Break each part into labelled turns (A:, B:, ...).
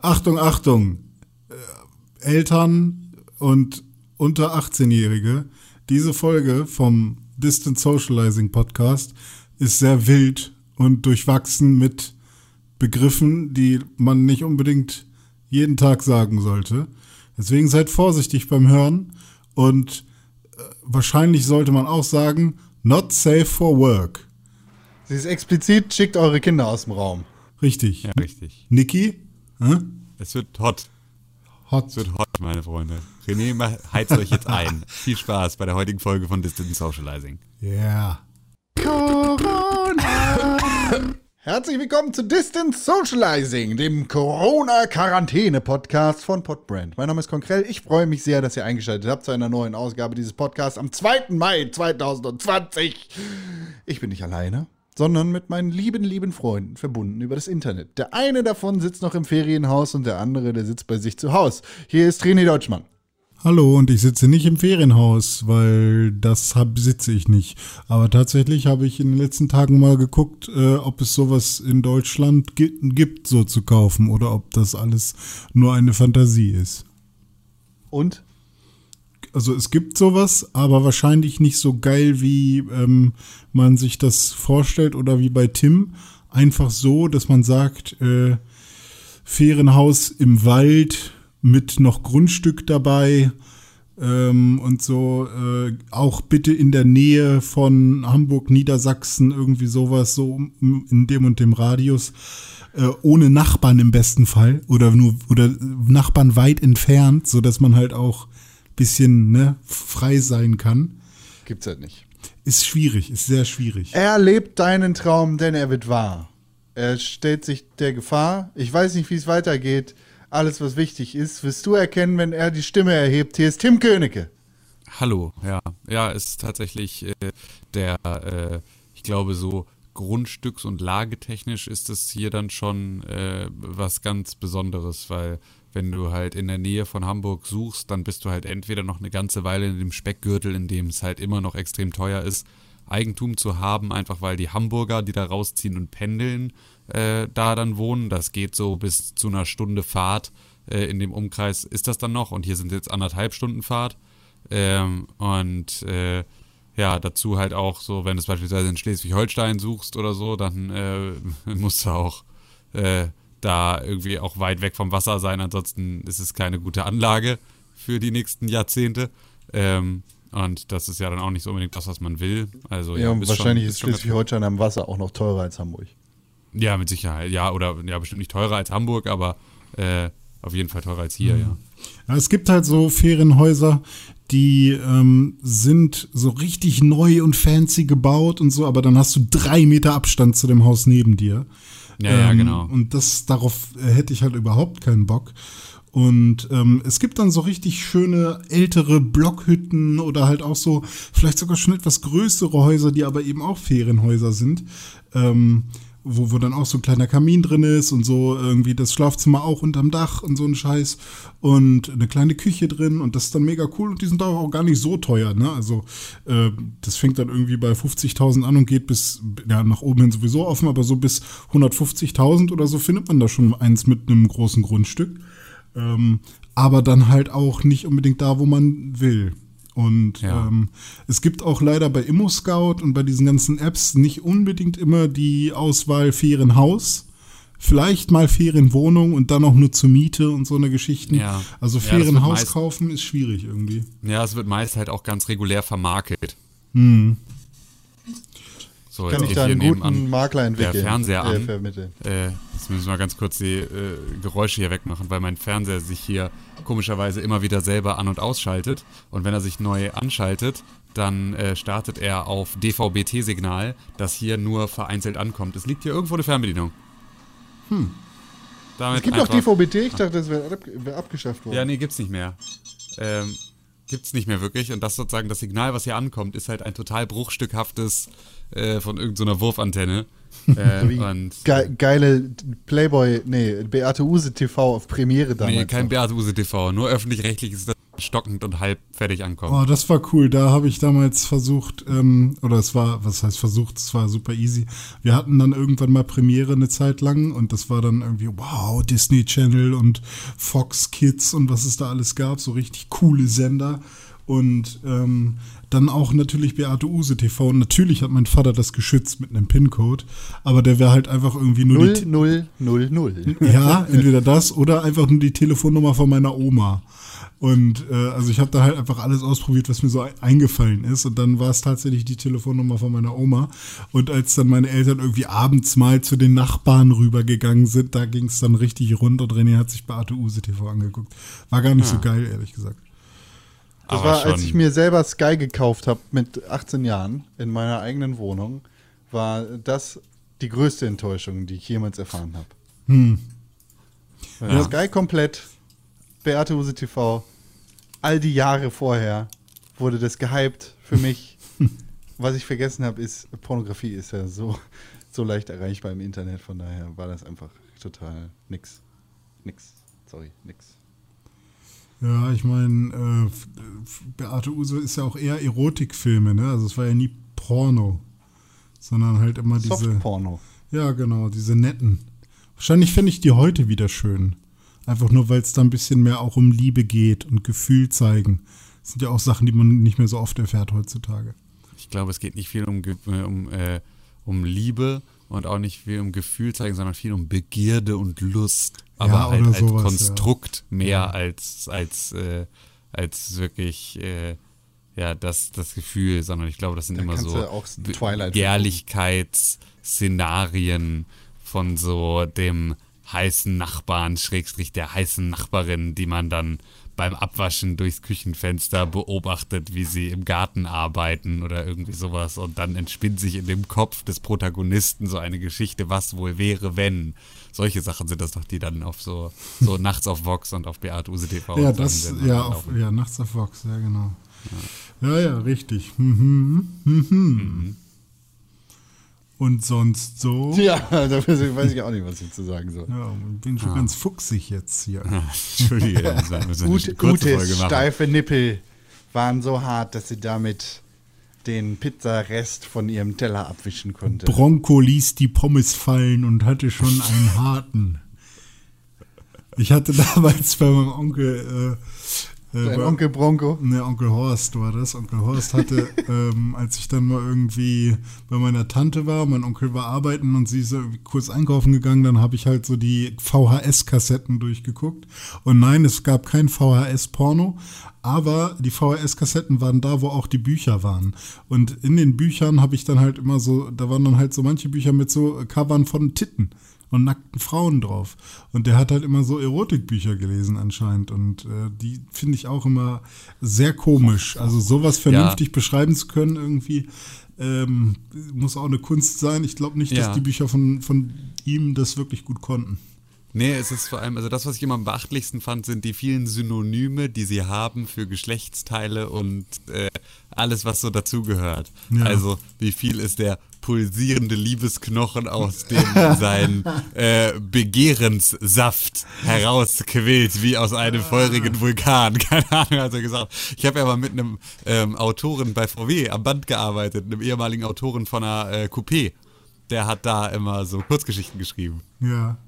A: Achtung, Achtung. Äh, Eltern und unter 18-Jährige. Diese Folge vom Distant Socializing Podcast ist sehr wild und durchwachsen mit Begriffen, die man nicht unbedingt jeden Tag sagen sollte. Deswegen seid vorsichtig beim Hören und äh, wahrscheinlich sollte man auch sagen, not safe for work.
B: Sie ist explizit, schickt eure Kinder aus dem Raum.
A: Richtig.
C: Ja, richtig.
A: Niki? Hä?
C: Es wird hot.
A: Hot.
C: Es wird hot, meine Freunde. René, heizt euch jetzt ein. Viel Spaß bei der heutigen Folge von Distant Socializing.
A: Yeah.
B: Herzlich willkommen zu Distance Socializing, dem Corona-Quarantäne-Podcast von Podbrand. Mein Name ist Konkrell. Ich freue mich sehr, dass ihr eingeschaltet habt zu einer neuen Ausgabe dieses Podcasts am 2. Mai 2020. Ich bin nicht alleine, sondern mit meinen lieben, lieben Freunden verbunden über das Internet. Der eine davon sitzt noch im Ferienhaus und der andere, der sitzt bei sich zu Hause. Hier ist René Deutschmann.
A: Hallo, und ich sitze nicht im Ferienhaus, weil das hab, sitze ich nicht. Aber tatsächlich habe ich in den letzten Tagen mal geguckt, äh, ob es sowas in Deutschland gi gibt, so zu kaufen, oder ob das alles nur eine Fantasie ist.
B: Und?
A: Also es gibt sowas, aber wahrscheinlich nicht so geil, wie ähm, man sich das vorstellt oder wie bei Tim. Einfach so, dass man sagt, äh, Ferienhaus im Wald mit noch Grundstück dabei ähm, und so. Äh, auch bitte in der Nähe von Hamburg, Niedersachsen, irgendwie sowas, so in dem und dem Radius. Äh, ohne Nachbarn im besten Fall oder nur oder Nachbarn weit entfernt, so dass man halt auch bisschen ne, frei sein kann.
B: Gibt's halt nicht.
A: Ist schwierig, ist sehr schwierig.
B: Er lebt deinen Traum, denn er wird wahr. Er stellt sich der Gefahr. Ich weiß nicht, wie es weitergeht. Alles, was wichtig ist, wirst du erkennen, wenn er die Stimme erhebt. Hier ist Tim Königke.
C: Hallo, ja. Ja, ist tatsächlich äh, der, äh, ich glaube, so grundstücks- und lagetechnisch ist es hier dann schon äh, was ganz Besonderes, weil wenn du halt in der Nähe von Hamburg suchst, dann bist du halt entweder noch eine ganze Weile in dem Speckgürtel, in dem es halt immer noch extrem teuer ist, Eigentum zu haben, einfach weil die Hamburger, die da rausziehen und pendeln, äh, da dann wohnen. Das geht so bis zu einer Stunde Fahrt äh, in dem Umkreis ist das dann noch und hier sind jetzt anderthalb Stunden Fahrt. Ähm, und äh, ja, dazu halt auch so, wenn du es beispielsweise in Schleswig-Holstein suchst oder so, dann äh, musst du auch äh, da irgendwie auch weit weg vom Wasser sein, ansonsten ist es keine gute Anlage für die nächsten Jahrzehnte. Ähm, und das ist ja dann auch nicht so unbedingt das, was man will. Also,
B: Ja, und
C: ist
B: wahrscheinlich
C: schon-
B: ist Schleswig-Holstein am Wasser auch noch teurer als Hamburg.
C: Ja, mit Sicherheit. Ja, oder ja, bestimmt nicht teurer als Hamburg, aber äh, auf jeden Fall teurer als hier, ja.
A: Ja, es gibt halt so Ferienhäuser, die ähm, sind so richtig neu und fancy gebaut und so, aber dann hast du drei Meter Abstand zu dem Haus neben dir.
C: Ja, ja,
A: Ähm,
C: genau.
A: Und das darauf äh, hätte ich halt überhaupt keinen Bock. Und ähm, es gibt dann so richtig schöne ältere Blockhütten oder halt auch so, vielleicht sogar schon etwas größere Häuser, die aber eben auch Ferienhäuser sind. Ähm, wo, wo dann auch so ein kleiner Kamin drin ist und so irgendwie das Schlafzimmer auch unterm Dach und so ein Scheiß und eine kleine Küche drin und das ist dann mega cool und die sind auch gar nicht so teuer, ne? Also äh, das fängt dann irgendwie bei 50.000 an und geht bis, ja, nach oben hin sowieso offen, aber so bis 150.000 oder so findet man da schon eins mit einem großen Grundstück. Ähm, aber dann halt auch nicht unbedingt da, wo man will. Und
C: Ja.
A: ähm, es gibt auch leider bei ImmoScout und bei diesen ganzen Apps nicht unbedingt immer die Auswahl Ferienhaus. Vielleicht mal Ferienwohnung und dann auch nur zur Miete und so eine Geschichten.
C: Ja.
A: Also
C: Ja,
A: Ferienhaus
C: meist-
A: kaufen ist schwierig irgendwie.
C: Ja, es wird meist halt auch ganz regulär vermakelt. So,
B: Kann ich
C: geht
B: da
C: hier
B: einen guten Makler entwickeln?
C: der Fernseher an.
B: vermitteln.
C: Äh, jetzt müssen wir mal ganz kurz die äh, Geräusche hier wegmachen, weil mein Fernseher sich hier komischerweise immer wieder selber an- und ausschaltet. Und wenn er sich neu anschaltet, dann äh, startet er auf DVB-T-Signal, das hier nur vereinzelt ankommt. Es liegt hier irgendwo eine Fernbedienung. Hm. Damit
B: Es gibt doch DVB-T, ich dachte, das wäre ab, wär abgeschafft worden.
C: Ja, nee, gibt's nicht mehr. Ähm, gibt's nicht mehr wirklich. Und das sozusagen, das Signal, was hier ankommt, ist halt ein total bruchstückhaftes äh, von irgendeiner Wurfantenne. Äh,
B: Ge geile Playboy, nee, Beate Use TV auf Premiere damals.
C: nee, kein. Beate Use TV, nur öffentlich-rechtlich ist das stockend und halb fertig ankommen.
A: Oh, das war cool. Da habe ich damals versucht, ähm, oder es war, was heißt versucht, es war super easy. Wir hatten dann irgendwann mal Premiere eine Zeit lang und das war dann irgendwie, wow, Disney Channel und Fox Kids und was es da alles gab, so richtig coole Sender. Und ähm, dann auch natürlich Beate Use TV. Und natürlich hat mein Vater das geschützt mit einem PIN-Code, aber der wäre halt einfach irgendwie nur die.
B: 0, 0, 0, 0.
A: Ja, entweder das oder einfach nur die Telefonnummer von meiner Oma. Und äh, also ich habe da halt einfach alles ausprobiert, was mir so eingefallen ist. Und dann war es tatsächlich die Telefonnummer von meiner Oma. Und als dann meine Eltern irgendwie abends mal zu den Nachbarn rübergegangen sind, da ging es dann richtig rund und René hat sich Beate Use TV angeguckt. War gar nicht so geil, ehrlich gesagt.
B: Das
C: Aber
B: war, als ich mir selber Sky gekauft habe mit 18 Jahren in meiner eigenen Wohnung, war das die größte Enttäuschung, die ich jemals erfahren habe.
A: Hm.
B: Weil Sky komplett, Beate Use TV, all die Jahre vorher wurde das gehypt für mich. Was ich vergessen habe, ist, Pornografie ist ja so, so leicht erreichbar im Internet, von daher war das einfach total nix. Nix. Sorry, nix.
A: Ja, ich meine, äh, Beate Use ist ja auch eher Erotikfilme, ne? Also es war ja nie Porno, sondern halt immer diese.
B: Softporno.
A: Ja, genau, diese netten. Wahrscheinlich fände ich die heute wieder schön. Einfach nur, weil es da ein bisschen mehr auch um Liebe geht und Gefühl zeigen. Das sind ja auch Sachen, die man nicht mehr so oft erfährt heutzutage.
C: Ich glaube, es geht nicht viel um, äh, um, äh, um Liebe und auch nicht viel um Gefühl zeigen, sondern viel um Begierde und Lust. Aber
A: Ja,
C: halt als
A: sowas,
C: Konstrukt mehr als, als, äh, als wirklich äh, ja, das, das Gefühl, sondern ich glaube, das sind
B: Da
C: immer so
B: Twilight
C: Begehrlichkeitsszenarien von so dem heißen Nachbarn, Schrägstrich der heißen Nachbarin, die man dann beim Abwaschen durchs Küchenfenster beobachtet, wie sie im Garten arbeiten oder irgendwie sowas. Und dann entspinnt sich in dem Kopf des Protagonisten so eine Geschichte, was wohl wäre, wenn. Solche Sachen sind das doch, die dann auf so, so nachts auf Vox und auf Beate Use TV
A: ja, das, ja, auf, ja, nachts auf Vox, ja, genau. Ja, ja, richtig. Mhm. Mhm. Und sonst so.
B: Ja, da weiß ich auch nicht, was ich zu sagen soll.
A: Ja, bin schon ganz fuchsig jetzt hier.
C: Entschuldige, das war so eine
B: Ute,
C: kurze
B: Utes
C: Folge machen.
B: steife Nippel waren so hart, dass sie damit den Pizzarest von ihrem Teller abwischen konnte.
A: Bronco ließ die Pommes fallen und hatte schon einen harten. Ich hatte damals bei meinem Onkel, äh,
B: Dein
A: bei-
B: Onkel Bronco.
A: Ne, Onkel Horst war das. Onkel Horst hatte, ähm, als ich dann mal irgendwie bei meiner Tante war, mein Onkel war arbeiten und sie ist kurz einkaufen gegangen, dann habe ich halt so die VHS-Kassetten durchgeguckt. Und nein, es gab kein VHS-Porno, aber die VHS-Kassetten waren da, wo auch die Bücher waren. Und in den Büchern habe ich dann halt immer so, da waren dann halt so manche Bücher mit so Covern von Titten und nackten Frauen drauf. Und der hat halt immer so Erotikbücher gelesen anscheinend. Und äh, die finde ich auch immer sehr komisch. Also sowas vernünftig beschreiben zu können irgendwie, ähm, muss auch eine Kunst sein. Ich glaube nicht, dass
C: Ja.
A: die Bücher von, von ihm das wirklich gut konnten.
C: Nee, es ist vor allem, also das, was ich immer am beachtlichsten fand, sind die vielen Synonyme, die sie haben für Geschlechtsteile und äh, alles, was so dazugehört.
A: Ja.
C: Also, wie viel ist der pulsierende Liebesknochen, aus dem sein äh, Begehrenssaft herausquillt, wie aus einem feurigen Vulkan. Keine Ahnung, hat er gesagt. Ich habe ja mal mit einem ähm, Autoren bei VW am Band gearbeitet, einem ehemaligen Autoren von einer äh, Coupé. Der hat da immer so Kurzgeschichten geschrieben.
A: Ja.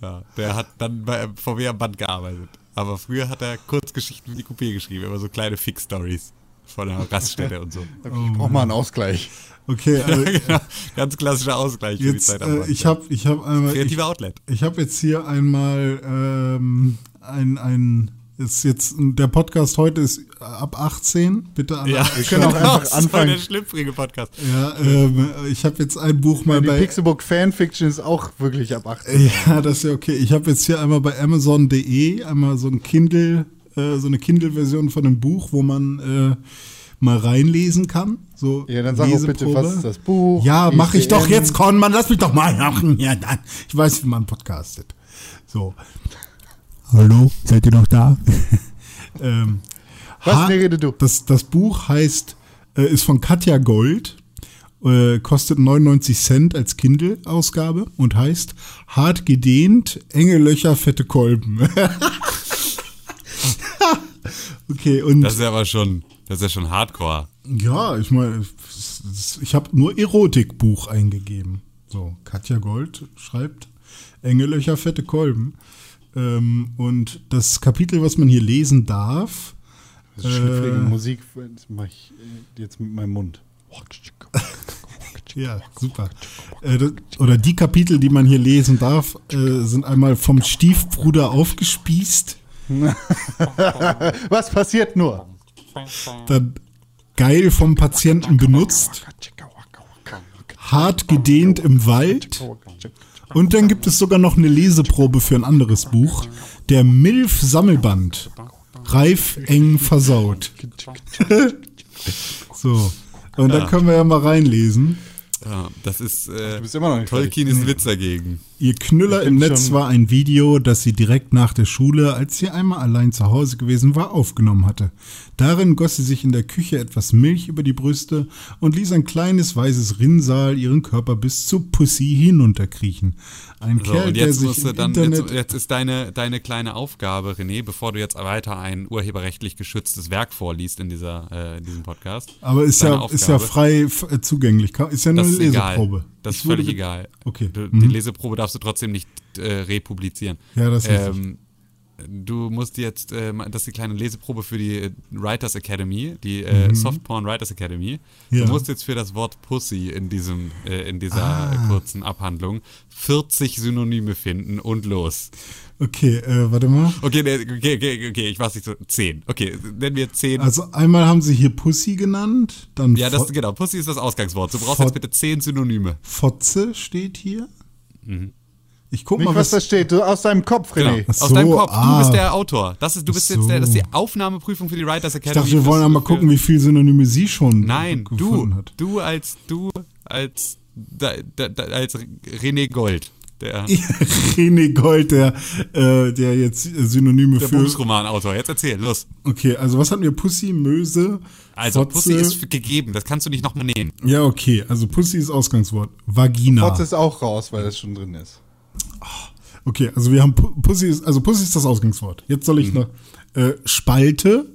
C: Ja, der hat dann bei VW am Band gearbeitet. Aber früher hat er Kurzgeschichten für die Coupé geschrieben, immer so kleine Fix-Stories von der Raststätte und so.
B: Ich brauche mal einen Ausgleich.
A: Okay, also,
C: genau, ganz klassischer Ausgleich für die
A: jetzt,
C: Zeit am
A: äh,
C: Band.
A: ich habe ich hab einmal, ich,
C: Kreativer Outlet.
A: ich habe jetzt hier einmal ähm, ein, ein, ist jetzt, der Podcast heute ist ab 18, bitte alle
C: Ja,
B: Wir können auch einfach
C: das ist
B: anfangen.
C: der schlüpfrige Podcast.
A: Ja, ähm, ich habe jetzt ein Buch mal
B: Die
A: bei.
B: Pixelbook Fanfiction ist auch wirklich ab 18.
A: Ja, das ist ja okay. Ich habe jetzt hier einmal bei Amazon.de einmal so ein Kindle, äh, so eine Kindle-Version von einem Buch, wo man äh, mal reinlesen kann. So
B: Ja, dann sag auch bitte,
A: Leseprobe.
B: was ist das Buch?
A: Ja, mache ich doch
B: ISBN.
A: jetzt, Conman. Lass mich doch mal machen. Ja, dann. Ich weiß, wie man podcastet. So. Hallo, seid ihr noch da? ähm,
B: Was?
A: Ha-
B: rede du.
A: Das, das Buch heißt, äh, ist von Katja Gold, äh, kostet 99 Cent als Kindle-Ausgabe und heißt Hart gedehnt, enge Löcher, fette Kolben. Okay, und
C: Das ist ja aber schon, das ist ja schon Hardcore.
A: ja, ich meine, ich habe nur Erotikbuch eingegeben. So, Katja Gold schreibt Engelöcher, fette Kolben. Ähm, und das Kapitel, was man hier lesen darf,
B: Das ist schnüfflige Musik, das mache ich äh, jetzt mit meinem Mund.
A: Ja, super. Äh, das, oder die Kapitel, die man hier lesen darf, äh, sind einmal vom Stiefbruder aufgespießt,
B: Was passiert nur?
A: dann geil vom Patienten benutzt, hart gedehnt im Wald und dann gibt es sogar noch eine Leseprobe für ein anderes Buch, der Milf-Sammelband. Reif eng versaut. so. Und da können wir ja mal reinlesen.
C: Ja, das ist, äh,
B: bist immer noch nicht
C: Tolkien
B: fertig.
C: ist ein Witz dagegen.
A: Ihr Knüller im Netz war ein Video, das sie direkt nach der Schule, als sie einmal allein zu Hause gewesen war, aufgenommen hatte. Darin goss sie sich in der Küche etwas Milch über die Brüste und ließ ein kleines weißes Rinnsal ihren Körper bis zu Pussy hinunterkriechen. Ein
C: So,
A: Kerl,
C: und
A: der
C: jetzt
A: sich
C: musst du
A: im
C: dann,
A: Internet...
C: jetzt, jetzt ist deine, deine kleine Aufgabe, René, bevor du jetzt weiter ein urheberrechtlich geschütztes Werk vorliest in dieser, äh, in diesem Podcast.
A: aber ist ja, ist ja frei zugänglich. Ist ja nur eine
C: ist egal.
A: Leseprobe.
C: Das ist
A: Ich
C: völlig egal.
A: Okay.
C: Du,
A: Mhm.
C: Die Leseprobe darfst du trotzdem nicht äh, republizieren.
A: Ja, das ist
C: ähm, Du musst jetzt, äh, das ist die kleine Leseprobe für die äh, Writers Academy, die äh, Softporn Writers Academy.
A: Mhm. Ja.
C: Du musst jetzt für das Wort Pussy in diesem, äh, in dieser
A: Ah.
C: kurzen Abhandlung 40 Synonyme finden und los.
A: Okay, äh, warte mal.
C: Okay, okay, okay, okay, ich weiß nicht so. 10. Okay, nennen wir 10.
A: Also einmal haben sie hier Pussy genannt, dann
C: ja, das, genau, Pussy ist das Ausgangswort. Du brauchst
A: Fort-
C: jetzt bitte 10 Synonyme.
A: Fotze steht hier.
C: Mhm.
A: Ich guck
B: Nicht,
A: mal,
B: was da steht, du aus deinem Kopf,
C: Genau.
B: René.
A: Ach
C: Aus
A: so,
C: deinem Kopf.
A: ah.
C: Du bist der Autor. Das ist, du bist
A: Ach
C: jetzt der, das ist die
A: so.
C: Aufnahmeprüfung für die Writers
A: Ich
C: Academy.
A: dachte, wir wollen einmal gucken, wie viele Synonyme sie schon
C: Nein, du,
A: gefunden hat.
C: du als, du als, da, da, da, als René Gold, der,
A: René Gold, der, äh, der jetzt Synonyme
C: der
A: für.
C: Berufsromanautor. Jetzt erzähl, los.
A: Okay, also was hatten wir? Pussy, Möse,
C: Also,
A: Fotze.
C: Pussy ist gegeben, das kannst du nicht nochmal nehmen.
A: Ja, okay, also Pussy ist Ausgangswort. Vagina.
B: Trotz ist auch raus, weil das schon drin ist.
A: Okay, also wir haben Pu- Pussy ist, also Pussy ist das Ausgangswort. Jetzt soll
C: Mhm.
A: ich noch äh, Spalte,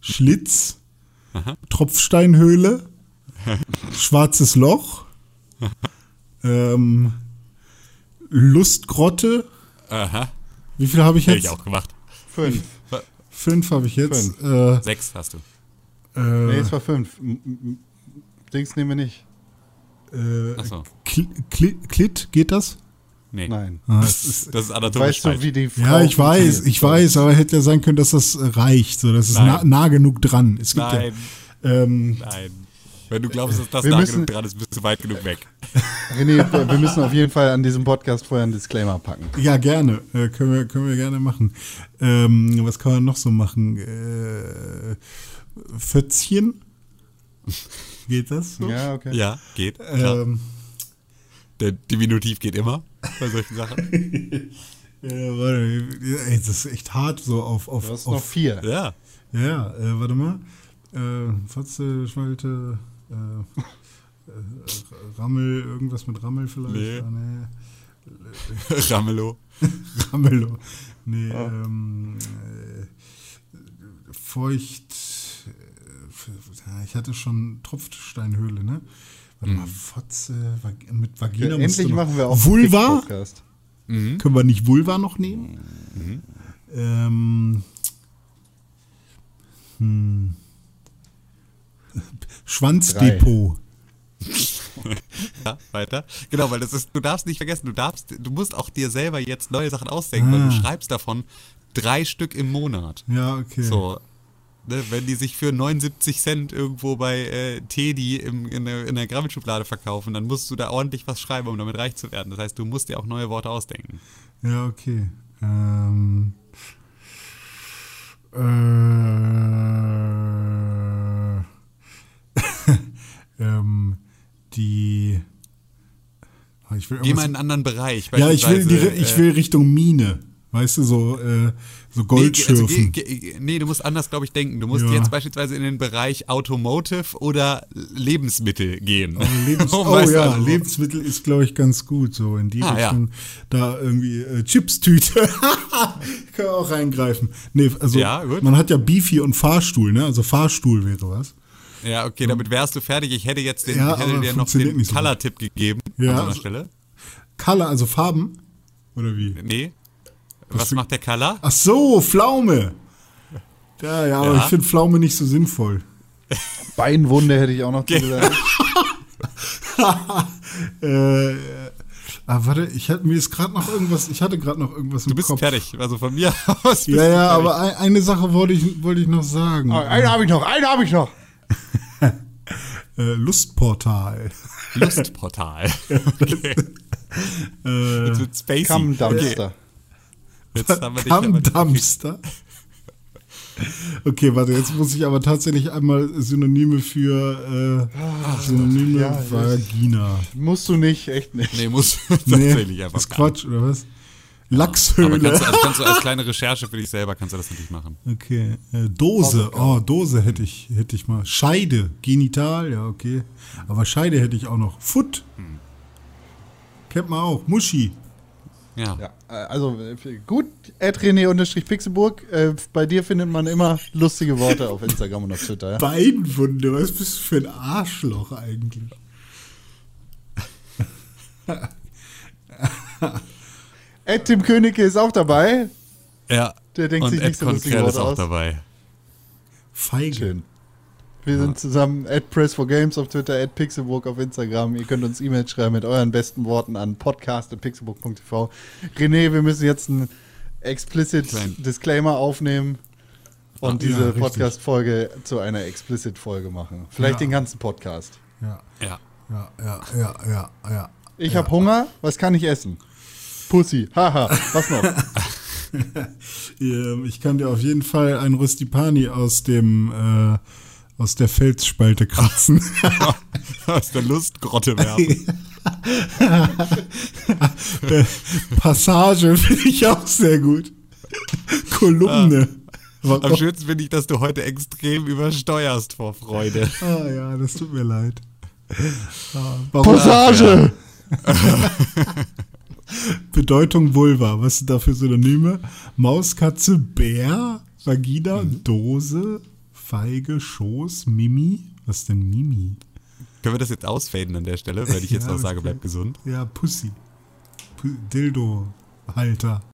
A: Schlitz, Tropfsteinhöhle, schwarzes Loch, ähm, Lustgrotte.
C: Aha,
A: Wie viel habe ich
C: hätte
A: jetzt?
C: ich auch gemacht.
B: Fünf.
A: Fünf habe ich jetzt.
B: Fünf.
A: Äh,
C: Sechs hast du.
B: Nee,
A: äh,
B: es war fünf. Dings nehmen wir nicht.
A: äh, Kli Klit, geht das?
C: Nee.
B: Nein.
A: Ah,
C: Das
A: ist,
C: das ist anatomisch
B: Weißt du, wie die Frau
A: ja, ich weiß, ich weiß, aber hätte ja sein können, dass das reicht, so, das ist nah, nah genug dran. Es gibt
C: Nein,
A: ja, ähm,
C: nein. Wenn du glaubst, dass das
B: Wir
C: nah
B: müssen-
C: genug dran ist, bist du weit genug weg.
B: René, wir- müssen auf jeden Fall an diesem Podcast vorher einen Disclaimer packen.
A: Ja, gerne. Äh, können, wir, können wir gerne machen. Ähm, was kann man noch so machen? Äh, Fötzchen? Geht das? So?
B: Ja, okay.
C: Ja, geht.
A: Ähm,
C: Der Diminutiv geht immer bei solchen Sachen.
A: äh, warte, ey, das ist echt hart so auf. auf,
B: Du hast
A: auf
B: noch vier.
C: Ja.
A: Ja, äh, warte mal. Äh, Fotze, Schwalte, äh, äh, Rammel, irgendwas mit Rammel vielleicht?
C: Nee.
A: Ah, nee.
C: Ramelow.
A: Ramelow. Nee, ähm, äh, feucht. Äh, ja, ich hatte schon Tropfsteinhöhle, ne? Warte mal, Fotze, Vag mit Vagina. musst du
B: Endlich machen wir auch
A: Vulva?
B: einen Podcast.
C: Mhm.
A: Können wir nicht Vulva noch nehmen? Ähm, hm. Schwanzdepot.
C: Ja, weiter. Genau, weil das ist, du darfst nicht vergessen, du darfst, du musst auch dir selber jetzt neue Sachen ausdenken, weil du
A: Ah.
C: schreibst davon drei Stück im Monat.
A: Ja, okay.
C: So. Ne, wenn die sich für 79 Cent irgendwo bei äh, Teddy im, in, der, in der Grammelschublade verkaufen, dann musst du da ordentlich was schreiben, um damit reich zu werden. Das heißt, du musst dir auch neue Worte ausdenken.
A: Ja, okay. Ähm, äh, ähm, die. Ich will
C: Geh mal in einen anderen Bereich.
A: ja, ich will, die, ich
C: äh,
A: will Richtung Mine. Weißt du, so, äh, so
C: Nee,
A: Goldschürfen.
C: also, ge- ge- nee, du musst anders, glaube ich, denken. Du musst
A: Ja.
C: jetzt beispielsweise in den Bereich Automotive oder Lebensmittel gehen.
A: Lebens
C: Um,
A: oh
C: du,
A: ja,
C: also,
A: Lebensmittel ist, glaube ich, ganz gut. So in die
C: Ah, ja.
A: Richtung. Da irgendwie äh, Chipstüte. Kann auch reingreifen. Nee, also
C: Ja,
A: man hat ja Beefy und Fahrstuhl, ne? Also Fahrstuhl wäre was.
C: Ja, okay, damit wärst du fertig. Ich hätte jetzt den,
A: Ja,
C: hätte dir noch den
A: so.
C: Color-Tipp gegeben
A: Ja,
C: an
A: also-
C: Stelle.
A: Color, also Farben? Oder wie?
C: Nee. Was macht der Color?
A: Ach so, Pflaume. Ja, ja, aber
C: Ja.
A: ich finde Pflaume nicht so sinnvoll.
B: Beinwunde hätte ich auch noch zugesagt.
A: Äh, ah, warte, ich hatte mir ist gerade noch irgendwas, ich hatte gerade noch irgendwas im
C: Du bist
A: Kopf.
C: fertig. Also von mir aus. bist
A: Ja,
C: du
A: ja,
C: fertig.
A: aber ein, eine Sache wollte ich, wollte ich noch sagen.
B: Oh, einen habe ich noch, einen habe ich noch.
A: Äh, Lustportal.
C: Lustportal. Okay.
A: Äh,
C: Jetzt wird spacey.
B: Come
C: Okay. Jetzt haben wir dich nicht
A: Dumpster. Okay, warte, jetzt muss ich aber tatsächlich einmal Synonyme für äh, Synonyme
B: ja.
A: Vagina.
B: Musst du nicht, echt nicht.
C: Nee, muss
A: Nee,
C: tatsächlich einfach
A: ist Quatsch, oder was?
C: nicht. Aber
A: Lachshöhle.
C: kannst du, also kannst du als kleine Recherche für dich selber kannst du das natürlich machen.
A: Okay, äh, Dose. Oh, Dose hätte ich, hätte ich mal. Scheide, Genital, ja, okay. Aber Scheide hätte ich auch noch. Foot.
C: Hm.
A: Kennt man auch. Muschi.
C: Ja.
B: Ja, also äh, gut, René-Pixelburg. Äh, bei dir findet man immer lustige Worte auf Instagram und auf Twitter. Ja?
A: Beinwunde, was bist du für ein Arschloch eigentlich?
B: Ed Tim Königke ist auch dabei.
C: Ja.
B: Der denkt
C: Und
B: sich
C: Ed
B: nicht so lustige
C: Conquerel ist
B: Worte
C: auch
B: aus.
C: dabei.
A: Feige.
B: Schön. Wir sind zusammen at Press for Games auf Twitter, at Pixelburg auf Instagram. Ihr könnt uns E-Mails schreiben mit euren besten Worten an podcast.pixelburg.tv. René, wir müssen jetzt einen explicit
C: Klein.
B: Disclaimer aufnehmen und
A: ja,
B: diese
A: richtig.
B: Podcast-Folge zu einer explicit-Folge machen. Vielleicht
A: Ja.
B: den ganzen Podcast.
A: Ja,
C: Ja.
A: ja, ja, ja, ja, ja.
B: Ich
A: ja.
B: habe Hunger, was kann ich essen? Pussy, haha, was noch?
A: Ähm, Ich kann dir auf jeden Fall ein Rustipani aus dem äh, aus der Felsspalte kratzen.
C: Aus der Lustgrotte werfen.
A: Passage finde ich auch sehr gut. Kolumne.
C: Am
A: Warum?
C: schönsten finde ich, dass du heute extrem übersteuerst vor Freude.
A: Ah ja, das tut mir leid. Ah?
B: Passage!
A: Bedeutung Vulva. Was sind da für Synonyme? Maus, Katze, Bär, Vagina, Dose, Feige, Schoß, Mimi. Was ist denn Mimi?
C: Können wir das jetzt ausfaden an der Stelle, weil ich jetzt
A: Ja,
C: noch
A: das
C: sage, bleib gesund?
A: Ja, Pussy. Pu Dildo-Halter.